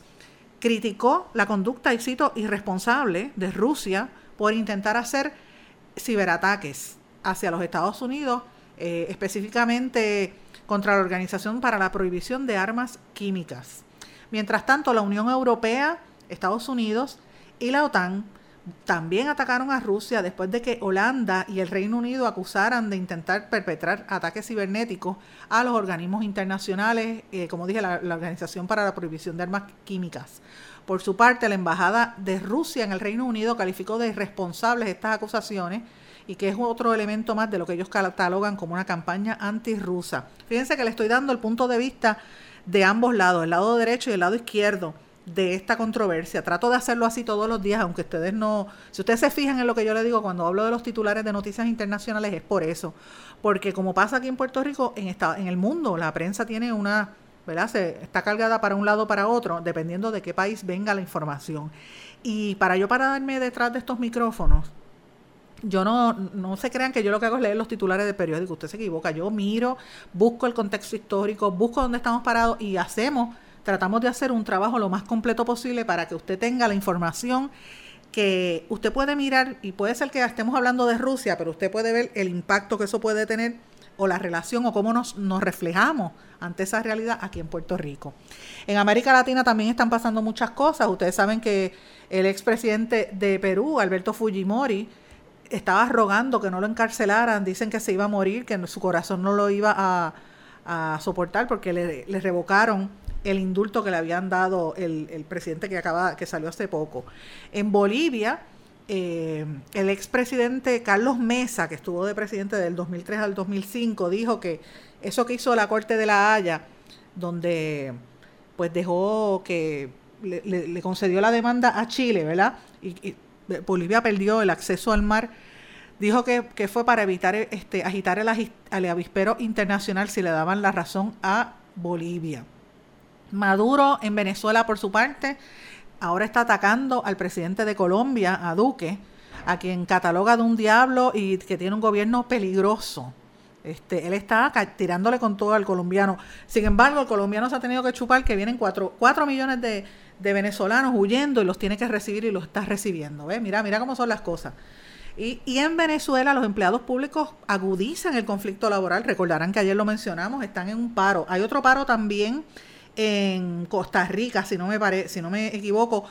criticó la conducta, y cito, irresponsable de Rusia por intentar hacer ciberataques hacia los Estados Unidos, eh, específicamente contra la Organización para la Prohibición de Armas Químicas. Mientras tanto, la Unión Europea, Estados Unidos y la OTAN también atacaron a Rusia después de que Holanda y el Reino Unido acusaran de intentar perpetrar ataques cibernéticos a los organismos internacionales, eh, como dije, la, Organización para la Prohibición de Armas Químicas. Por su parte, la Embajada de Rusia en el Reino Unido calificó de irresponsables estas acusaciones y que es otro elemento más de lo que ellos catalogan como una campaña antirrusa. Fíjense que le estoy dando el punto de vista de ambos lados, el lado derecho y el lado izquierdo de esta controversia. Trato de hacerlo así todos los días, aunque ustedes no, si ustedes se fijan en lo que yo les digo cuando hablo de los titulares de noticias internacionales es por eso, porque como pasa aquí en Puerto Rico, en esta, en el mundo la prensa tiene una, ¿verdad? Se, está cargada para un lado para otro, dependiendo de qué país venga la información. Y para yo pararme detrás de estos micrófonos, yo no, no se crean que yo lo que hago es leer los titulares de periódico, usted se equivoca, yo miro, busco el contexto histórico, busco dónde estamos parados y hacemos tratamos de hacer un trabajo lo más completo posible para que usted tenga la información que usted puede mirar y puede ser que estemos hablando de Rusia, pero usted puede ver el impacto que eso puede tener o la relación o cómo nos, nos reflejamos ante esa realidad aquí en Puerto Rico. En América Latina también están pasando muchas cosas. Ustedes saben que el expresidente de Perú, Alberto Fujimori, estaba rogando que no lo encarcelaran. Dicen que se iba a morir, que su corazón no lo iba a, soportar porque le, le revocaron el indulto que le habían dado el, presidente que acaba, que salió hace poco. En Bolivia, eh, el expresidente Carlos Mesa, que estuvo de presidente del 2003 al 2005, dijo que eso que hizo la Corte de la Haya, donde pues dejó que le, concedió la demanda a Chile, ¿verdad? Y, Bolivia perdió el acceso al mar. Dijo que, que fue para evitar este, agitar el, el avispero internacional si le daban la razón a Bolivia. Maduro en Venezuela, por su parte, ahora está atacando al presidente de Colombia, a Duque, a quien cataloga de un diablo y que tiene un gobierno peligroso. Este, él está tirándole con todo al colombiano. Sin embargo, el colombiano se ha tenido que chupar que vienen cuatro, millones de, venezolanos huyendo y los tiene que recibir y los está recibiendo. Mira, mira cómo son las cosas. Y, en Venezuela los empleados públicos agudizan el conflicto laboral. Recordarán que ayer lo mencionamos, están en un paro. Hay otro paro también en Costa Rica, si no me, pare, si no me equivoco,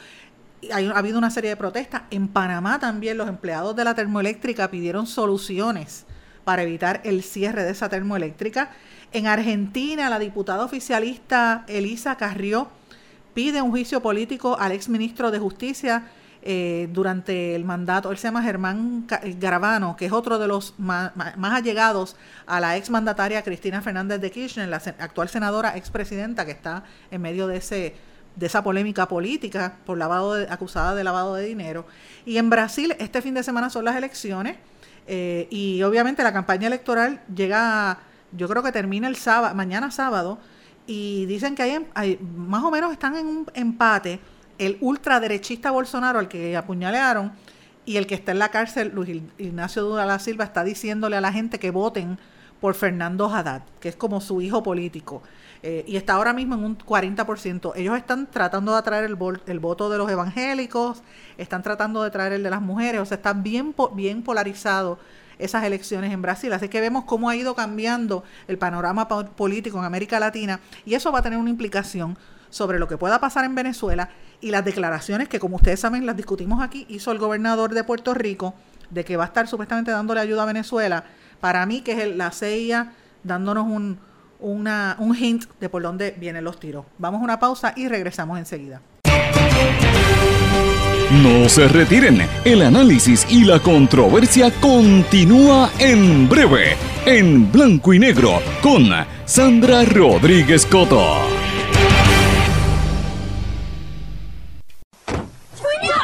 ha habido una serie de protestas. En Panamá también los empleados de la termoeléctrica pidieron soluciones para evitar el cierre de esa termoeléctrica. En Argentina, la diputada oficialista Elisa Carrió pide un juicio político al exministro de Justicia eh, durante el mandato. Él se llama Germán Garabano, que es otro de los más, allegados a la exmandataria Cristina Fernández de Kirchner, la actual senadora, expresidenta, que está en medio de ese de esa polémica política por lavado acusada de lavado de dinero. Y en Brasil este fin de semana son las elecciones eh, y obviamente la campaña electoral llega, yo creo que termina el sábado, mañana sábado, y dicen que hay, hay más o menos están en un empate el ultraderechista Bolsonaro, al que apuñalearon, y el que está en la cárcel, Luis Ignacio Lula da Silva, está diciéndole a la gente que voten por Fernando Haddad, que es como su hijo político, eh, y está ahora mismo en un 40%. Ellos están tratando de atraer el, voto de los evangélicos, están tratando de traer el de las mujeres, o sea, están bien, bien polarizado esas elecciones en Brasil. Así que vemos cómo ha ido cambiando el panorama político en América Latina y eso va a tener una implicación sobre lo que pueda pasar en Venezuela y las declaraciones que, como ustedes saben, las discutimos aquí, hizo el gobernador de Puerto Rico de que va a estar supuestamente dándole ayuda a Venezuela. Para mí, que es la CIA dándonos un, un hint de por dónde vienen los tiros. Vamos a una pausa y regresamos enseguida. No se retiren, el análisis y la controversia continúa en breve, en blanco y negro, con Sandra Rodríguez Coto.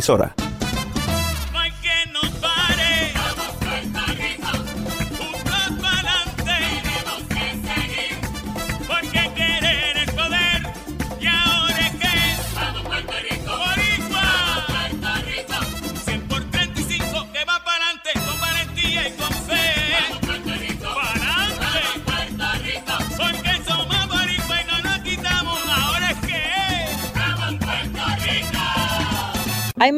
Porque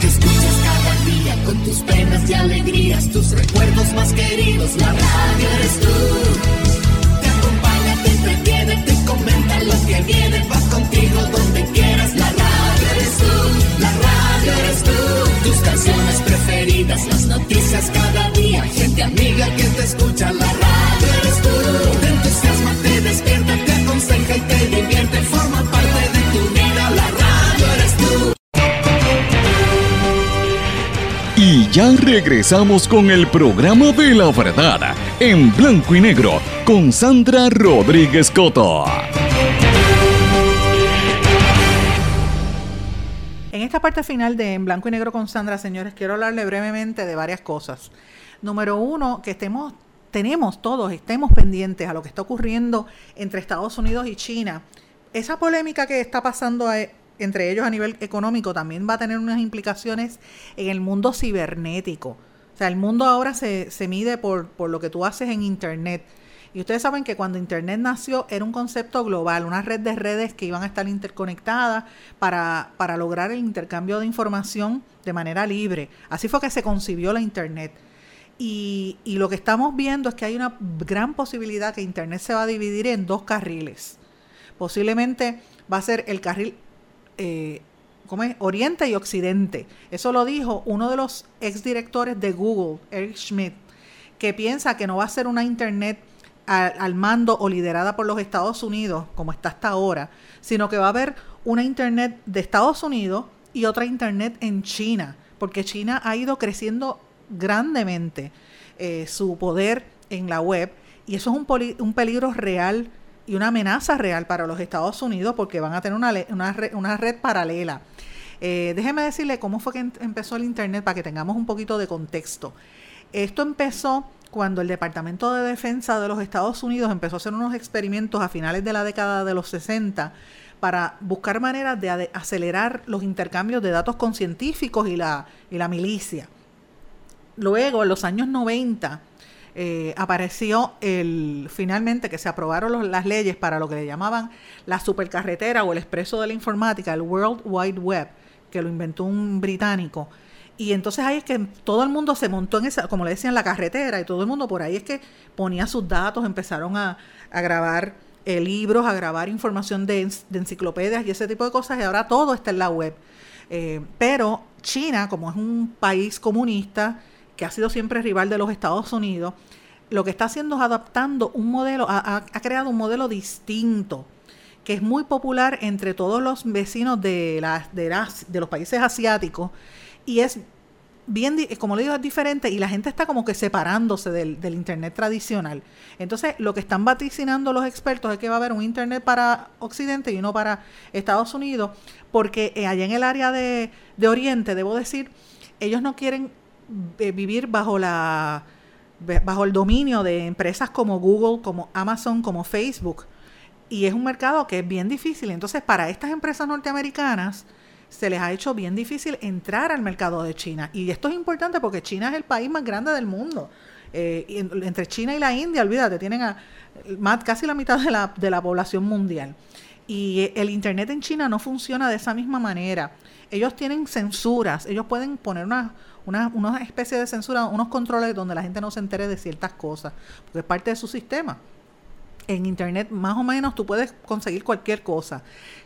Que escuchas cada día con tus penas y alegrías, tus recuerdos más queridos, la regresamos con el programa de la verdad, en blanco y negro, con Sandra Rodríguez Coto. En esta parte final de En Blanco y Negro con Sandra, señores, quiero hablarle brevemente de varias cosas. Número uno, que estemos, tenemos todos, estemos pendientes a lo que está ocurriendo entre Estados Unidos y China. Esa polémica que está pasando entre ellos a nivel económico también va a tener unas implicaciones en el mundo cibernético. O sea, el mundo ahora se, se mide por, por lo que tú haces en Internet. Y ustedes saben que cuando Internet nació era un concepto global, una red de redes que iban a estar interconectadas para, para lograr el intercambio de información de manera libre. Así fue que se concibió la Internet. Y, y lo que estamos viendo es que hay una gran posibilidad que Internet se va a dividir en dos carriles. Posiblemente va a ser el carril eh, ¿cómo es? Oriente y Occidente. Eso lo dijo uno de los exdirectores de Google, Eric Schmidt, que piensa que no va a ser una Internet al, mando o liderada por los Estados Unidos, como está hasta ahora, sino que va a haber una Internet de Estados Unidos y otra Internet en China, porque China ha ido creciendo grandemente eh, su poder en la web y eso es un peligro real y una amenaza real para los Estados Unidos porque van a tener una, una, red, paralela. Eh, déjeme decirle cómo fue que em- empezó el Internet para que tengamos un poquito de contexto. Esto empezó cuando el Departamento de Defensa de los Estados Unidos empezó a hacer unos experimentos a finales de la década de los 60 para buscar maneras de acelerar los intercambios de datos con científicos y la, y la milicia. Luego, en los años 90, eh, apareció el finalmente que se aprobaron las leyes para lo que le llamaban la supercarretera o el expreso de la informática, el World Wide Web, que lo inventó un británico. Y entonces ahí es que todo el mundo se montó en esa, como le decían, la carretera, y todo el mundo por ahí es que ponía sus datos, empezaron a, grabar eh, libros, a grabar información de enciclopedias y ese tipo de cosas, y ahora todo está en la web. Eh, pero China, como es un país comunista, que ha sido siempre rival de los Estados Unidos, lo que está haciendo es adaptando un modelo, ha, creado un modelo distinto, que es muy popular entre todos los vecinos de, de, de los países asiáticos, y es bien, como le digo, es diferente y la gente está como que separándose del, del Internet tradicional. Entonces, lo que están vaticinando los expertos es que va a haber un Internet para Occidente y uno para Estados Unidos, porque eh, allá en el área de, Oriente, debo decir, ellos no quieren vivir bajo la bajo el dominio de empresas como Google, como Amazon, como Facebook. Y es un mercado que es bien difícil. Entonces, para estas empresas norteamericanas, se les ha hecho bien difícil entrar al mercado de China. Y esto es importante porque China es el país más grande del mundo. Eh, entre China y la India, olvídate, tienen a, más, casi la mitad de la, de la población mundial. Y eh, el Internet en China no funciona de esa misma manera. Ellos tienen censuras, ellos pueden poner una, una, una especie de censura, unos controles donde la gente no se entere de ciertas cosas, porque es parte de su sistema en internet más o menos tú puedes conseguir cualquier cosa.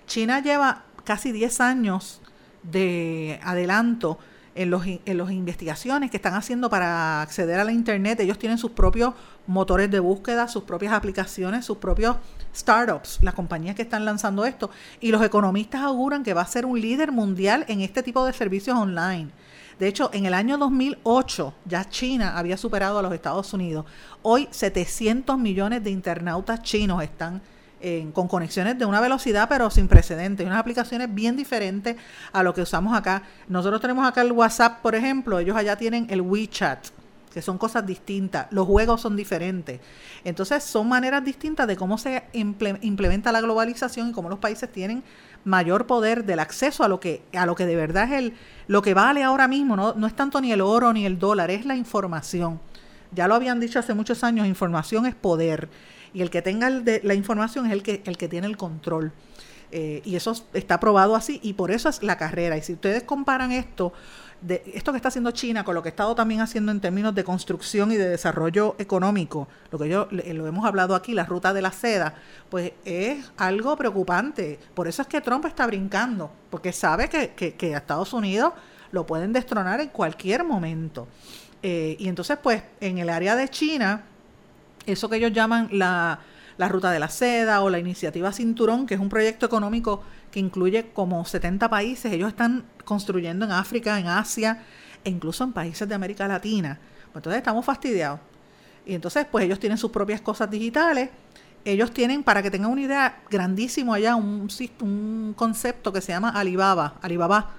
China lleva casi 10 años de adelanto en los in- en las investigaciones que están haciendo para acceder a la internet. Ellos tienen sus propios motores de búsqueda, sus propias aplicaciones, sus propios startups, las compañías que están lanzando esto. Y los economistas auguran que va a ser un líder mundial en este tipo de servicios online. De hecho, en el año 2008 ya China había superado a los Estados Unidos. Hoy 700 millones de internautas chinos están en- con conexiones de una velocidad pero sin precedentes, unas aplicaciones bien diferentes a lo que usamos acá. Nosotros tenemos acá el WhatsApp, por ejemplo, ellos allá tienen el WeChat, que son cosas distintas, los juegos son diferentes. Entonces son maneras distintas de cómo se imple- implementa la globalización y cómo los países tienen mayor poder del acceso a lo que a lo que de verdad es el lo que vale ahora mismo, no, no es tanto ni el oro ni el dólar, es la información. Ya lo habían dicho hace muchos años, información es poder. Y el que tenga la información es el que, el que tiene el control. Eh, y eso está probado así y por eso es la carrera. Y si ustedes comparan esto, de esto que está haciendo China con lo que ha estado también haciendo en términos de construcción y de desarrollo económico, lo que yo le- lo hemos hablado aquí, la ruta de la seda, pues es algo preocupante. Por eso es que Trump está brincando, porque sabe que, que, que a Estados Unidos lo pueden destronar en cualquier momento. Eh, y entonces, pues, en el área de China, eso que ellos llaman la, la Ruta de la Seda o la Iniciativa Cinturón, que es un proyecto económico incluye como 70 países. Ellos están construyendo en África, en Asia e incluso en países de América Latina. Pues entonces estamos fastidiados. Y entonces, pues ellos tienen sus propias cosas digitales. Ellos tienen, para que tengan una idea, grandísimo allá, un, un concepto que se llama Alibaba, Alibaba,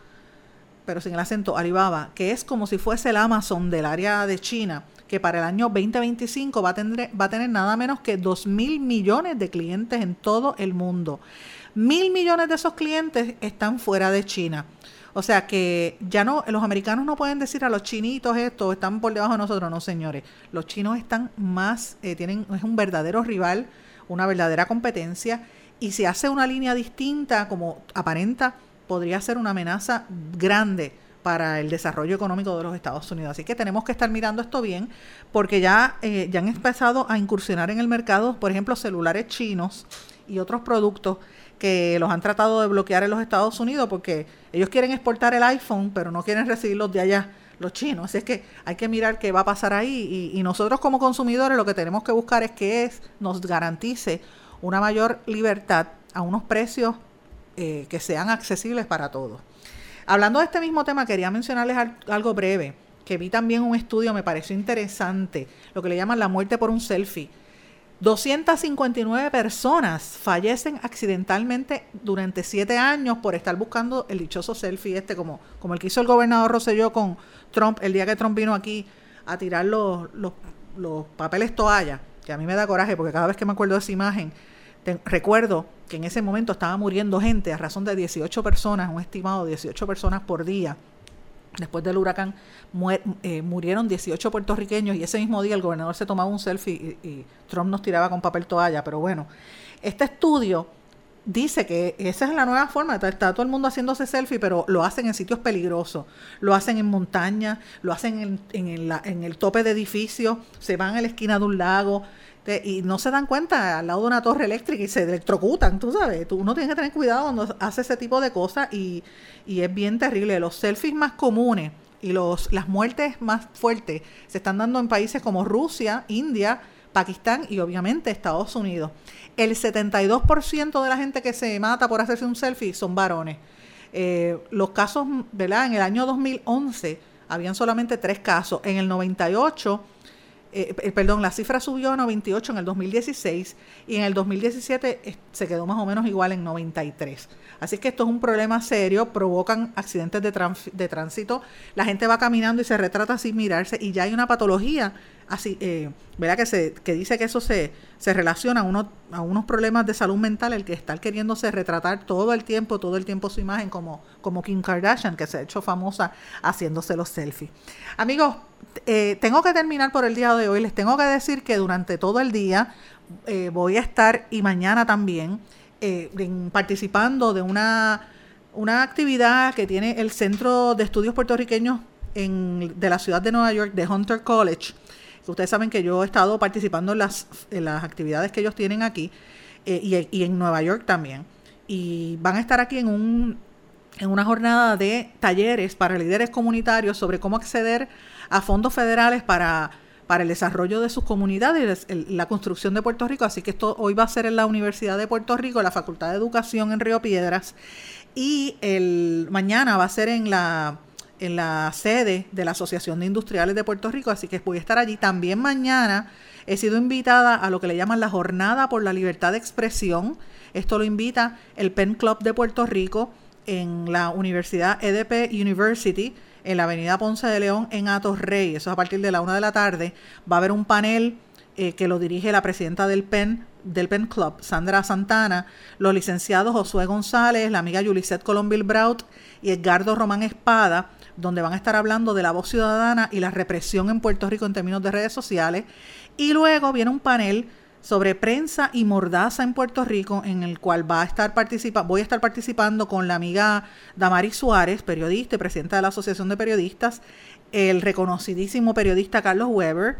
pero sin el acento, Alibaba, que es como si fuese el Amazon del área de China, que para el año 2025 va a tener, va a tener nada menos que 2 mil millones de clientes en todo el mundo. Mil millones de esos clientes están fuera de China. O sea que ya no, los americanos no pueden decir a los chinitos esto, están por debajo de nosotros, no señores. Los chinos están más, eh, tienen, es un verdadero rival, una verdadera competencia, y si hace una línea distinta, como aparenta, podría ser una amenaza grande para el desarrollo económico de los Estados Unidos. Así que tenemos que estar mirando esto bien, porque ya, eh, ya han empezado a incursionar en el mercado, por ejemplo, celulares chinos y otros productos que los han tratado de bloquear en los Estados Unidos porque ellos quieren exportar el iPhone, pero no quieren recibirlos de allá, los chinos. Así es que hay que mirar qué va a pasar ahí y, y nosotros como consumidores lo que tenemos que buscar es que es, nos garantice una mayor libertad a unos precios eh, que sean accesibles para todos. Hablando de este mismo tema, quería mencionarles al- algo breve, que vi también un estudio, me pareció interesante, lo que le llaman la muerte por un selfie. 259 personas fallecen accidentalmente durante siete años por estar buscando el dichoso selfie este, como, como el que hizo el gobernador Rosselló con Trump el día que Trump vino aquí a tirar los, los, los papeles toalla, que a mí me da coraje porque cada vez que me acuerdo de esa imagen, recuerdo que en ese momento estaba muriendo gente a razón de 18 personas, un estimado de 18 personas por día. Después del huracán eh, murieron 18 puertorriqueños y ese mismo día el gobernador se tomaba un selfie y, Trump nos tiraba con papel toalla. Pero bueno, este estudio dice que esa es la nueva forma, está, todo el mundo haciéndose selfie, pero lo hacen en sitios peligrosos, lo hacen en montaña, lo hacen en, en, el tope de edificios, se van a la esquina de un lago y no se dan cuenta al lado de una torre eléctrica y se electrocutan, tú sabes, tú, uno tiene que tener cuidado cuando hace ese tipo de cosas y, y es bien terrible. Los selfies más comunes y los, las muertes más fuertes se están dando en países como Rusia, India, Pakistán y obviamente Estados Unidos. El 72% de la gente que se mata por hacerse un selfie son varones. Eh, los casos, ¿verdad? En el año 2011 habían solamente tres casos. En el 98 eh, eh, perdón, la cifra subió a 98 en el 2016 y en el 2017 eh, se quedó más o menos igual en 93. Así que esto es un problema serio, provocan accidentes de, de tránsito, la gente va caminando y se retrata sin mirarse y ya hay una patología así, eh. Que, se, que dice que eso se, se relaciona a, uno, a unos problemas de salud mental, el que está queriéndose retratar todo el tiempo, todo el tiempo su imagen como, como Kim Kardashian, que se ha hecho famosa haciéndose los selfies. Amigos, eh, tengo que terminar por el día de hoy. Les tengo que decir que durante todo el día eh, voy a estar y mañana también eh, participando de una, una actividad que tiene el Centro de Estudios Puertorriqueños en, de la ciudad de Nueva York, de Hunter College Ustedes saben que yo he estado participando en las, las actividades que ellos tienen aquí eh, y, en Nueva York también. Y van a estar aquí en, un, en una jornada de talleres para líderes comunitarios sobre cómo acceder a fondos federales para, para el desarrollo de sus comunidades, la construcción de Puerto Rico. Así que esto hoy va a ser en la Universidad de Puerto Rico, la Facultad de Educación en Río Piedras. Y el mañana va a ser en la en la sede de la Asociación de Industriales de Puerto Rico, así que voy a estar allí. También mañana he sido invitada a lo que le llaman la Jornada por la Libertad de Expresión. Esto lo invita el Pen Club de Puerto Rico en la Universidad EDP University, en la Avenida Ponce de León, en Rey. Eso es a partir de la una de la tarde. Va a haber un panel eh, que lo dirige la presidenta del PEN, del PEN Club, Sandra Santana, los licenciados Josué González, la amiga Yulisette Colombil Braut y Edgardo Román Espada donde van a estar hablando de la voz ciudadana y la represión en Puerto Rico en términos de redes sociales. Y luego viene un panel sobre prensa y mordaza en Puerto Rico, en el cual va a estar participa voy a estar participando con la amiga Damari Suárez, periodista y presidenta de la Asociación de Periodistas, el reconocidísimo periodista Carlos Weber,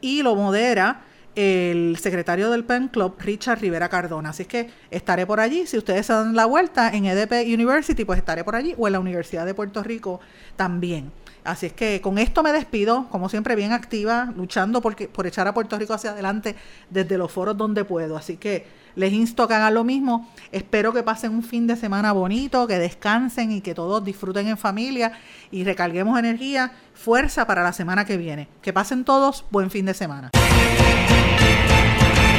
y lo modera el secretario del Pen Club, Richard Rivera Cardona. Así que estaré por allí. Si ustedes se dan la vuelta en EDP University, pues estaré por allí o en la Universidad de Puerto Rico también. Así es que con esto me despido, como siempre, bien activa, luchando por, por echar a Puerto Rico hacia adelante desde los foros donde puedo. Así que les insto a que hagan lo mismo. Espero que pasen un fin de semana bonito, que descansen y que todos disfruten en familia y recarguemos energía, fuerza para la semana que viene. Que pasen todos buen fin de semana.